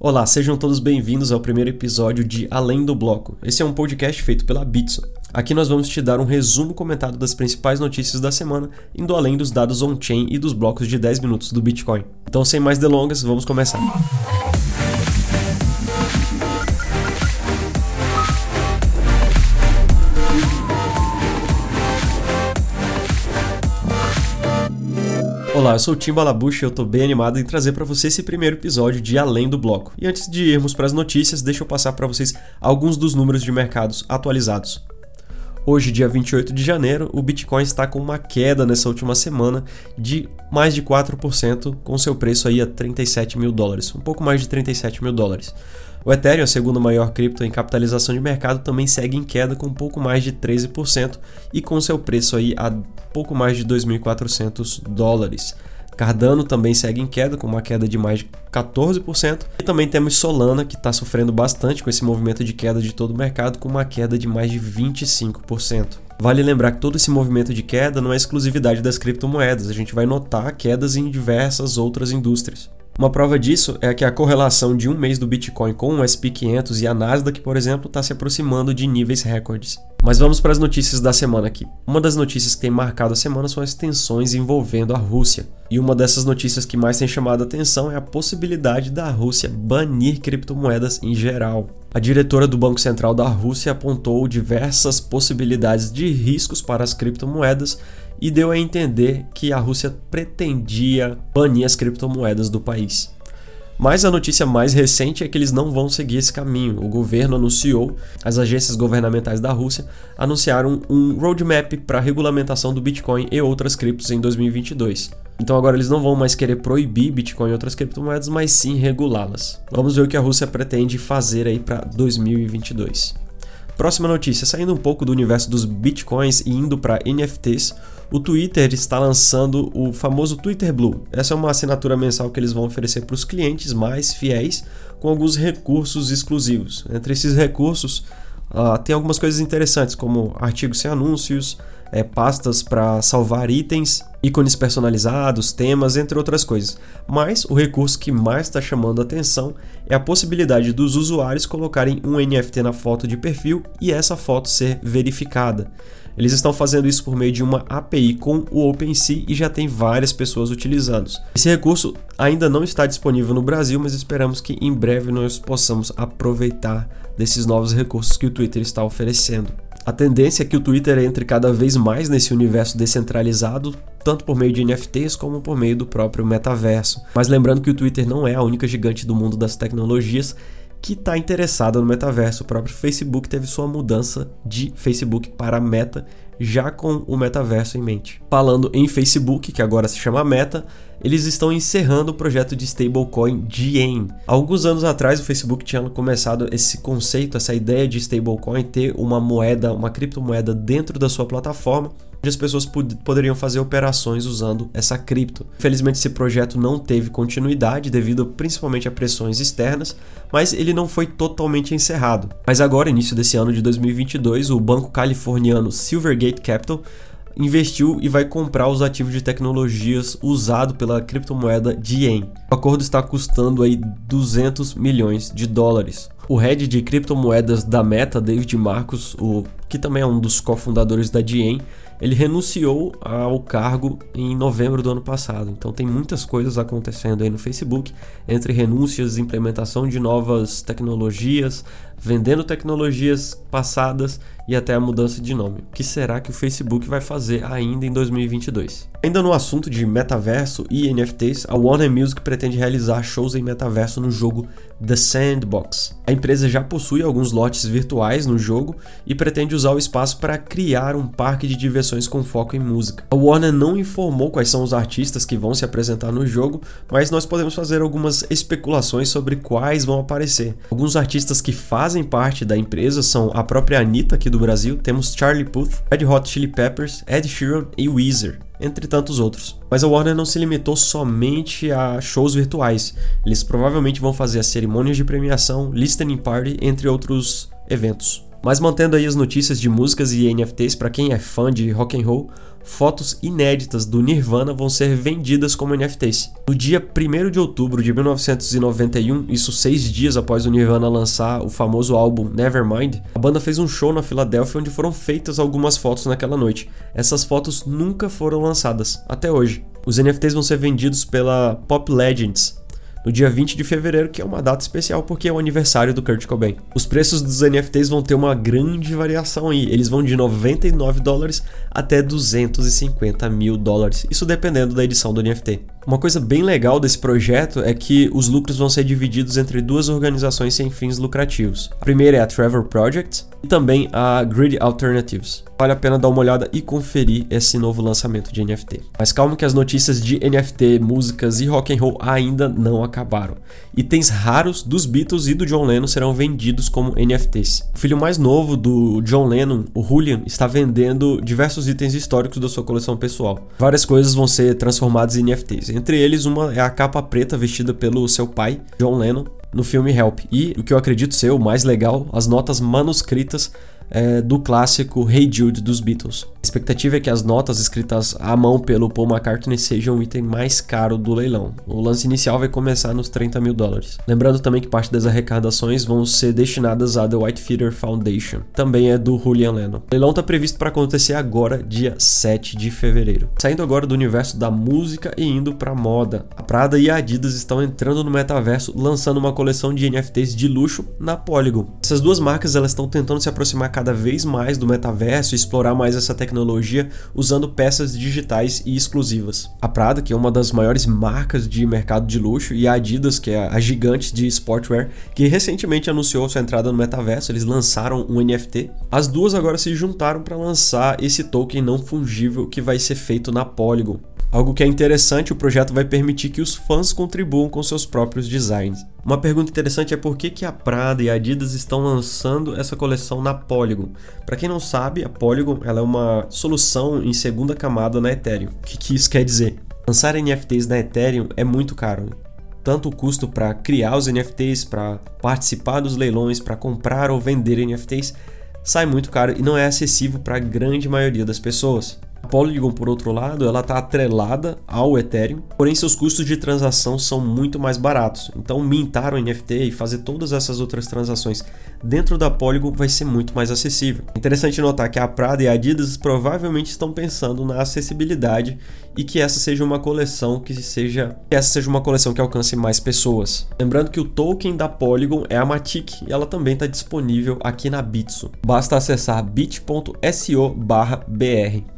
Olá, sejam todos bem-vindos ao primeiro episódio de Além do Bloco. Esse é um podcast feito pela Bitso. Aqui nós vamos te dar um resumo comentado das principais notícias da semana, indo além dos dados on-chain e dos blocos de 10 minutos do Bitcoin. Então, sem mais delongas, vamos começar. Olá, eu sou o Tim Balabucha e eu tô bem animado em trazer para você esse primeiro episódio de Além do Bloco. E antes de irmos para as notícias, deixa eu passar para vocês alguns dos números de mercados atualizados. Hoje, dia 28 de janeiro, o Bitcoin está com uma queda nessa última semana de mais de 4%, com seu preço aí a 37 mil dólares, um pouco mais de 37 mil dólares. O Ethereum, a segunda maior cripto em capitalização de mercado, também segue em queda com um pouco mais de 13% e com seu preço aí a pouco mais de 2.400 dólares. Cardano também segue em queda, com uma queda de mais de 14%. E também temos Solana, que está sofrendo bastante com esse movimento de queda de todo o mercado, com uma queda de mais de 25%. Vale lembrar que todo esse movimento de queda não é exclusividade das criptomoedas, a gente vai notar quedas em diversas outras indústrias. Uma prova disso é que a correlação de um mês do Bitcoin com o SP 500 e a Nasdaq, por exemplo, está se aproximando de níveis recordes. Mas vamos para as notícias da semana aqui. Uma das notícias que tem marcado a semana são as tensões envolvendo a Rússia. E uma dessas notícias que mais tem chamado a atenção é a possibilidade da Rússia banir criptomoedas em geral. A diretora do Banco Central da Rússia apontou diversas possibilidades de riscos para as criptomoedas e deu a entender que a Rússia pretendia banir as criptomoedas do país. Mas a notícia mais recente é que eles não vão seguir esse caminho. O governo anunciou, as agências governamentais da Rússia anunciaram um roadmap para regulamentação do Bitcoin e outras criptos em 2022. Então agora eles não vão mais querer proibir Bitcoin e outras criptomoedas, mas sim regulá-las. Vamos ver o que a Rússia pretende fazer aí para 2022. Próxima notícia, saindo um pouco do universo dos Bitcoins e indo para NFTs, o Twitter está lançando o famoso Twitter Blue. Essa é uma assinatura mensal que eles vão oferecer para os clientes mais fiéis com alguns recursos exclusivos. Entre esses recursos, uh, tem algumas coisas interessantes, como artigos sem anúncios, é, pastas para salvar itens, ícones personalizados, temas, entre outras coisas. Mas o recurso que mais está chamando a atenção é a possibilidade dos usuários colocarem um NFT na foto de perfil e essa foto ser verificada. Eles estão fazendo isso por meio de uma API com o OpenSea e já tem várias pessoas utilizando. Esse recurso ainda não está disponível no Brasil, mas esperamos que em breve nós possamos aproveitar desses novos recursos que o Twitter está oferecendo. A tendência é que o Twitter entre cada vez mais nesse universo descentralizado, tanto por meio de NFTs como por meio do próprio metaverso. Mas lembrando que o Twitter não é a única gigante do mundo das tecnologias que está interessada no metaverso. O próprio Facebook teve sua mudança de Facebook para Meta já com o metaverso em mente. Falando em Facebook, que agora se chama Meta, eles estão encerrando o projeto de stablecoin Diem. Alguns anos atrás, o Facebook tinha começado esse conceito, essa ideia de stablecoin ter uma moeda, uma criptomoeda dentro da sua plataforma onde as pessoas pod poderiam fazer operações usando essa cripto. Infelizmente, esse projeto não teve continuidade devido principalmente a pressões externas, mas ele não foi totalmente encerrado. Mas agora, início desse ano de 2022, o banco californiano Silvergate Capital investiu e vai comprar os ativos de tecnologias usado pela criptomoeda Diem. O acordo está custando aí 200 milhões de dólares. O head de criptomoedas da Meta, David Marcos, o que também é um dos cofundadores da Diem, ele renunciou ao cargo em novembro do ano passado. Então tem muitas coisas acontecendo aí no Facebook, entre renúncias, implementação de novas tecnologias, vendendo tecnologias passadas e até a mudança de nome. O que será que o Facebook vai fazer ainda em 2022? Ainda no assunto de metaverso e NFTs, a Warner Music pretende realizar shows em metaverso no jogo The Sandbox. A empresa já possui alguns lotes virtuais no jogo e pretende usar o espaço para criar um parque de diversões com foco em música. A Warner não informou quais são os artistas que vão se apresentar no jogo, mas nós podemos fazer algumas especulações sobre quais vão aparecer. Alguns artistas que fazem parte da empresa são a própria Anitta aqui do Brasil, temos Charlie Puth, Red Hot Chili Peppers, Ed Sheeran e Weezer entre tantos outros. Mas a Warner não se limitou somente a shows virtuais. Eles provavelmente vão fazer as cerimônias de premiação, listening party, entre outros eventos. Mas mantendo aí as notícias de músicas e NFTs para quem é fã de rock and roll, fotos inéditas do Nirvana vão ser vendidas como NFTs. No dia 1 de outubro de 1991, isso seis dias após o Nirvana lançar o famoso álbum Nevermind, a banda fez um show na Filadélfia onde foram feitas algumas fotos naquela noite. Essas fotos nunca foram lançadas, até hoje. Os NFTs vão ser vendidos pela Pop Legends, no dia 20 de fevereiro, que é uma data especial porque é o aniversário do Kurt Cobain. Os preços dos NFTs vão ter uma grande variação aí, eles vão de 99 dólares até 250 mil dólares, isso dependendo da edição do NFT. Uma coisa bem legal desse projeto é que os lucros vão ser divididos entre duas organizações sem fins lucrativos. A primeira é a Trevor Project e também a Grid Alternatives. Vale a pena dar uma olhada e conferir esse novo lançamento de NFT. Mas calma que as notícias de NFT, músicas e rock and roll ainda não acabaram. Itens raros dos Beatles e do John Lennon serão vendidos como NFTs. O filho mais novo do John Lennon, o Julian, está vendendo diversos itens históricos da sua coleção pessoal. Várias coisas vão ser transformadas em NFTs. Entre eles, uma é a capa preta vestida pelo seu pai, John Lennon, no filme Help. E o que eu acredito ser o mais legal, as notas manuscritas é, do clássico Hey Jude dos Beatles. A expectativa é que as notas escritas à mão pelo Paul McCartney sejam o item mais caro do leilão. O lance inicial vai começar nos 30 mil dólares. Lembrando também que parte das arrecadações vão ser destinadas à The White Feeder Foundation, também é do Julian Lennon. O leilão está previsto para acontecer agora, dia 7 de fevereiro. Saindo agora do universo da música e indo para moda. A Prada e a Adidas estão entrando no metaverso, lançando uma coleção de NFTs de luxo na Polygon. Essas duas marcas elas estão tentando se aproximar cada vez mais do metaverso e explorar mais essa tecnologia usando peças digitais e exclusivas. A Prada, que é uma das maiores marcas de mercado de luxo, e a Adidas, que é a gigante de sportwear, que recentemente anunciou sua entrada no metaverso, eles lançaram um NFT. As duas agora se juntaram para lançar esse token não fungível que vai ser feito na Polygon. Algo que é interessante, o projeto vai permitir que os fãs contribuam com seus próprios designs. Uma pergunta interessante é por que, que a Prada e a Adidas estão lançando essa coleção na Polygon. Para quem não sabe, a Polygon ela é uma solução em segunda camada na Ethereum. O que, que isso quer dizer? Lançar NFTs na Ethereum é muito caro. Tanto o custo para criar os NFTs, para participar dos leilões, para comprar ou vender NFTs, sai muito caro e não é acessível para a grande maioria das pessoas. A Polygon, por outro lado, ela está atrelada ao Ethereum, porém seus custos de transação são muito mais baratos. Então, mintar o NFT e fazer todas essas outras transações dentro da Polygon vai ser muito mais acessível. Interessante notar que a Prada e a Adidas provavelmente estão pensando na acessibilidade e que essa seja uma coleção que seja que essa seja uma coleção que alcance mais pessoas. Lembrando que o token da Polygon é a Matic e ela também está disponível aqui na Bitso. Basta acessar bit.so/br.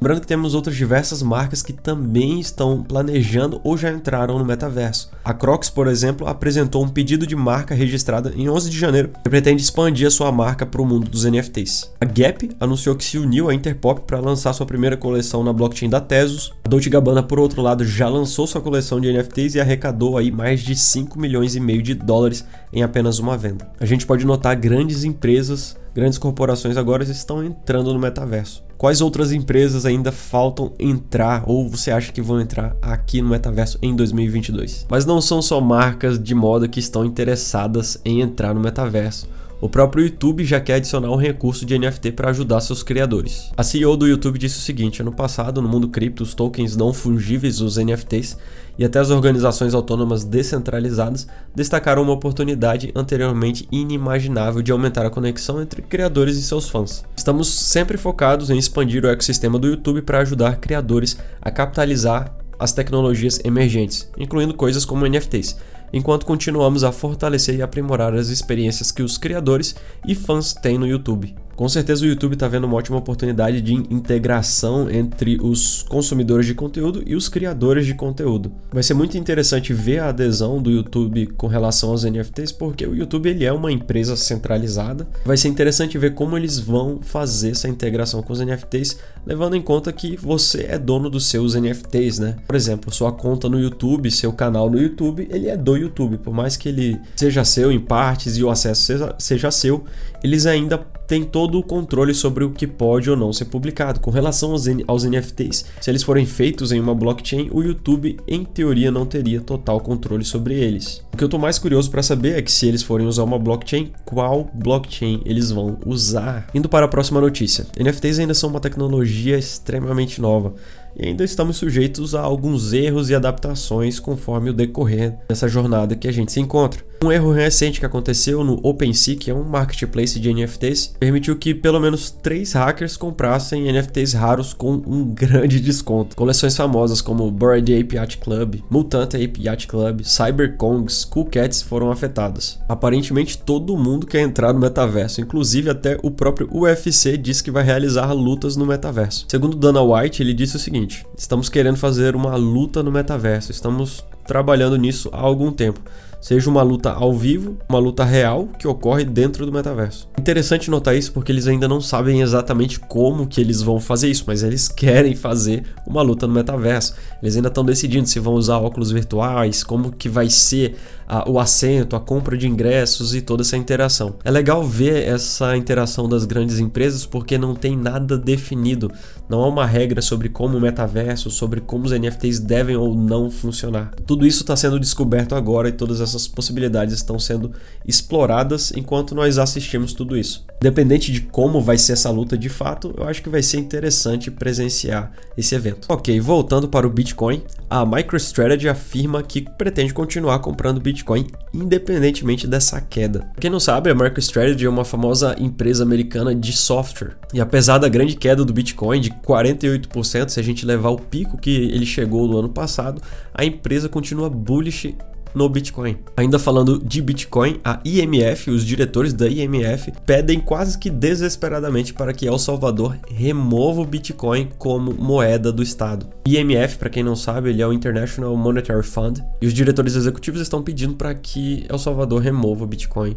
Lembrando que temos outras diversas marcas que também estão planejando ou já entraram no metaverso. A Crocs, por exemplo, apresentou um pedido de marca registrada em 11 de janeiro que pretende expandir a sua marca para o mundo dos NFTs. A Gap anunciou que se uniu à Interpop para lançar sua primeira coleção na blockchain da Tesos. A Dolce Gabbana, por outro lado, já lançou sua coleção de NFTs e arrecadou aí mais de 5 milhões e meio de dólares em apenas uma venda. A gente pode notar grandes empresas, grandes corporações agora estão entrando no metaverso. Quais outras empresas ainda faltam entrar ou você acha que vão entrar aqui no metaverso em 2022? Mas não são só marcas de moda que estão interessadas em entrar no metaverso. O próprio YouTube já quer adicionar um recurso de NFT para ajudar seus criadores. A CEO do YouTube disse o seguinte: ano passado, no mundo cripto, os tokens não fungíveis, os NFTs, e até as organizações autônomas descentralizadas destacaram uma oportunidade anteriormente inimaginável de aumentar a conexão entre criadores e seus fãs. Estamos sempre focados em expandir o ecossistema do YouTube para ajudar criadores a capitalizar as tecnologias emergentes, incluindo coisas como NFTs enquanto continuamos a fortalecer e aprimorar as experiências que os criadores e fãs têm no YouTube. Com certeza o YouTube está vendo uma ótima oportunidade de integração entre os consumidores de conteúdo e os criadores de conteúdo. Vai ser muito interessante ver a adesão do YouTube com relação aos NFTs, porque o YouTube ele é uma empresa centralizada. Vai ser interessante ver como eles vão fazer essa integração com os NFTs, levando em conta que você é dono dos seus NFTs, né? Por exemplo, sua conta no YouTube, seu canal no YouTube, ele é do YouTube, por mais que ele seja seu em partes e o acesso seja, seja seu, eles ainda tem todo o controle sobre o que pode ou não ser publicado. Com relação aos, aos NFTs, se eles forem feitos em uma blockchain, o YouTube, em teoria, não teria total controle sobre eles. O que eu estou mais curioso para saber é que se eles forem usar uma blockchain, qual blockchain eles vão usar? Indo para a próxima notícia. NFTs ainda são uma tecnologia extremamente nova e ainda estamos sujeitos a alguns erros e adaptações conforme o decorrer dessa jornada que a gente se encontra. Um erro recente que aconteceu no OpenSea, que é um marketplace de NFTs, permitiu que pelo menos três hackers comprassem NFTs raros com um grande desconto. Coleções famosas como Bored Ape Yacht Club, Mutant Ape Yacht Club, CyberKongs, Cool Cats foram afetadas. Aparentemente todo mundo quer entrar no metaverso, inclusive até o próprio UFC diz que vai realizar lutas no metaverso. Segundo Dana White, ele disse o seguinte: "Estamos querendo fazer uma luta no metaverso, estamos trabalhando nisso há algum tempo." Seja uma luta ao vivo, uma luta real que ocorre dentro do metaverso. Interessante notar isso porque eles ainda não sabem exatamente como que eles vão fazer isso, mas eles querem fazer uma luta no metaverso. Eles ainda estão decidindo se vão usar óculos virtuais, como que vai ser a, o assento, a compra de ingressos e toda essa interação. É legal ver essa interação das grandes empresas porque não tem nada definido, não há uma regra sobre como o metaverso, sobre como os NFTs devem ou não funcionar. Tudo isso está sendo descoberto agora e todas essas possibilidades estão sendo exploradas enquanto nós assistimos tudo isso. Independente de como vai ser essa luta de fato, eu acho que vai ser interessante presenciar esse evento. Ok, voltando para o Bitcoin, a MicroStrategy afirma que pretende continuar comprando Bitcoin independentemente dessa queda. Quem não sabe, a MicroStrategy é uma famosa empresa americana de software. E apesar da grande queda do Bitcoin de 48%, se a gente levar o pico que ele chegou no ano passado, a empresa continua bullish no Bitcoin. Ainda falando de Bitcoin, a IMF, os diretores da IMF, pedem quase que desesperadamente para que El Salvador remova o Bitcoin como moeda do Estado. IMF, para quem não sabe, ele é o International Monetary Fund, e os diretores executivos estão pedindo para que El Salvador remova o Bitcoin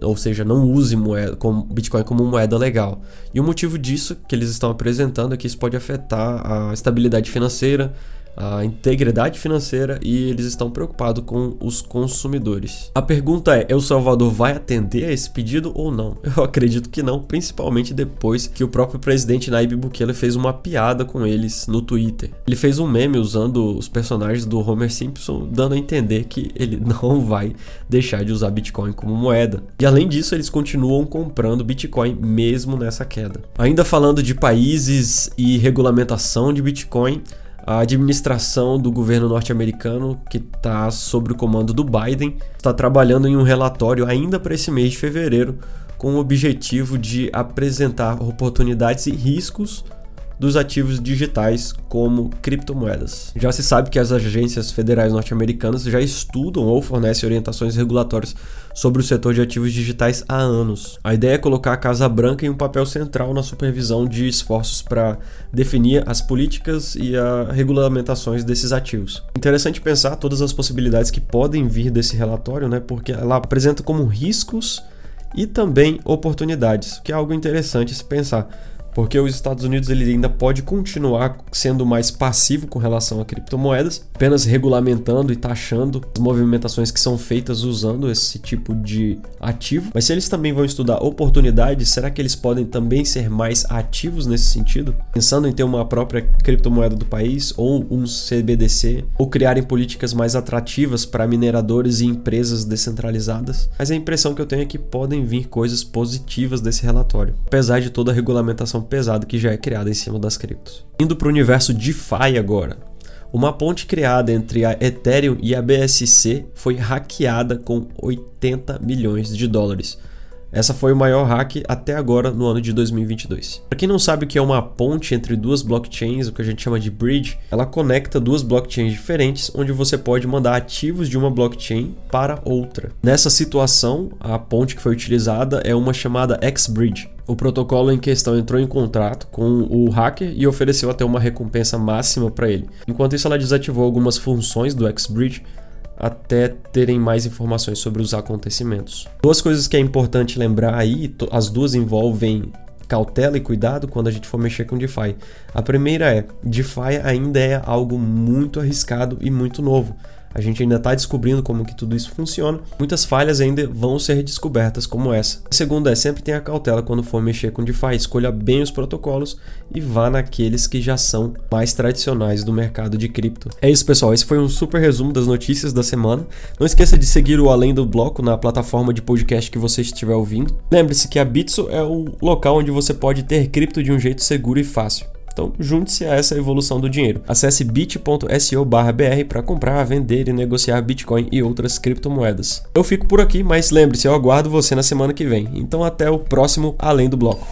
ou seja, não use moeda, como, Bitcoin como moeda legal. E o motivo disso que eles estão apresentando é que isso pode afetar a estabilidade financeira, a integridade financeira e eles estão preocupados com os consumidores. A pergunta é: El Salvador vai atender a esse pedido ou não? Eu acredito que não, principalmente depois que o próprio presidente Nayib Bukele fez uma piada com eles no Twitter. Ele fez um meme usando os personagens do Homer Simpson, dando a entender que ele não vai deixar de usar Bitcoin como moeda. E além disso, eles continuam comprando Bitcoin mesmo nessa queda. Ainda falando de países e regulamentação de Bitcoin, a administração do governo norte-americano, que está sob o comando do Biden, está trabalhando em um relatório ainda para esse mês de fevereiro com o objetivo de apresentar oportunidades e riscos dos ativos digitais como criptomoedas. Já se sabe que as agências federais norte-americanas já estudam ou fornecem orientações regulatórias sobre o setor de ativos digitais há anos. A ideia é colocar a Casa Branca em um papel central na supervisão de esforços para definir as políticas e as regulamentações desses ativos. Interessante pensar todas as possibilidades que podem vir desse relatório, né? Porque ela apresenta como riscos e também oportunidades, que é algo interessante se pensar porque os Estados Unidos ele ainda pode continuar sendo mais passivo com relação a criptomoedas, apenas regulamentando e taxando as movimentações que são feitas usando esse tipo de ativo. Mas se eles também vão estudar oportunidades, será que eles podem também ser mais ativos nesse sentido? Pensando em ter uma própria criptomoeda do país ou um CBDC, ou criarem políticas mais atrativas para mineradores e empresas descentralizadas. Mas a impressão que eu tenho é que podem vir coisas positivas desse relatório, apesar de toda a regulamentação pesado que já é criado em cima das criptos. Indo para o universo DeFi agora. Uma ponte criada entre a Ethereum e a BSC foi hackeada com 80 milhões de dólares. Essa foi o maior hack até agora no ano de 2022. Para quem não sabe o que é uma ponte entre duas blockchains, o que a gente chama de bridge, ela conecta duas blockchains diferentes onde você pode mandar ativos de uma blockchain para outra. Nessa situação, a ponte que foi utilizada é uma chamada X-Bridge. O protocolo em questão entrou em contrato com o hacker e ofereceu até uma recompensa máxima para ele. Enquanto isso, ela desativou algumas funções do X-Bridge até terem mais informações sobre os acontecimentos. Duas coisas que é importante lembrar aí, as duas envolvem cautela e cuidado quando a gente for mexer com DeFi. A primeira é, DeFi ainda é algo muito arriscado e muito novo. A gente ainda está descobrindo como que tudo isso funciona. Muitas falhas ainda vão ser descobertas como essa. A segunda é sempre tenha cautela quando for mexer com DeFi, escolha bem os protocolos e vá naqueles que já são mais tradicionais do mercado de cripto. É isso, pessoal. Esse foi um super resumo das notícias da semana. Não esqueça de seguir o Além do Bloco na plataforma de podcast que você estiver ouvindo. Lembre-se que a Bitso é o local onde você pode ter cripto de um jeito seguro e fácil. Então, junte-se a essa evolução do dinheiro. Acesse bit.so/br para comprar, vender e negociar Bitcoin e outras criptomoedas. Eu fico por aqui, mas lembre-se, eu aguardo você na semana que vem. Então, até o próximo Além do Bloco.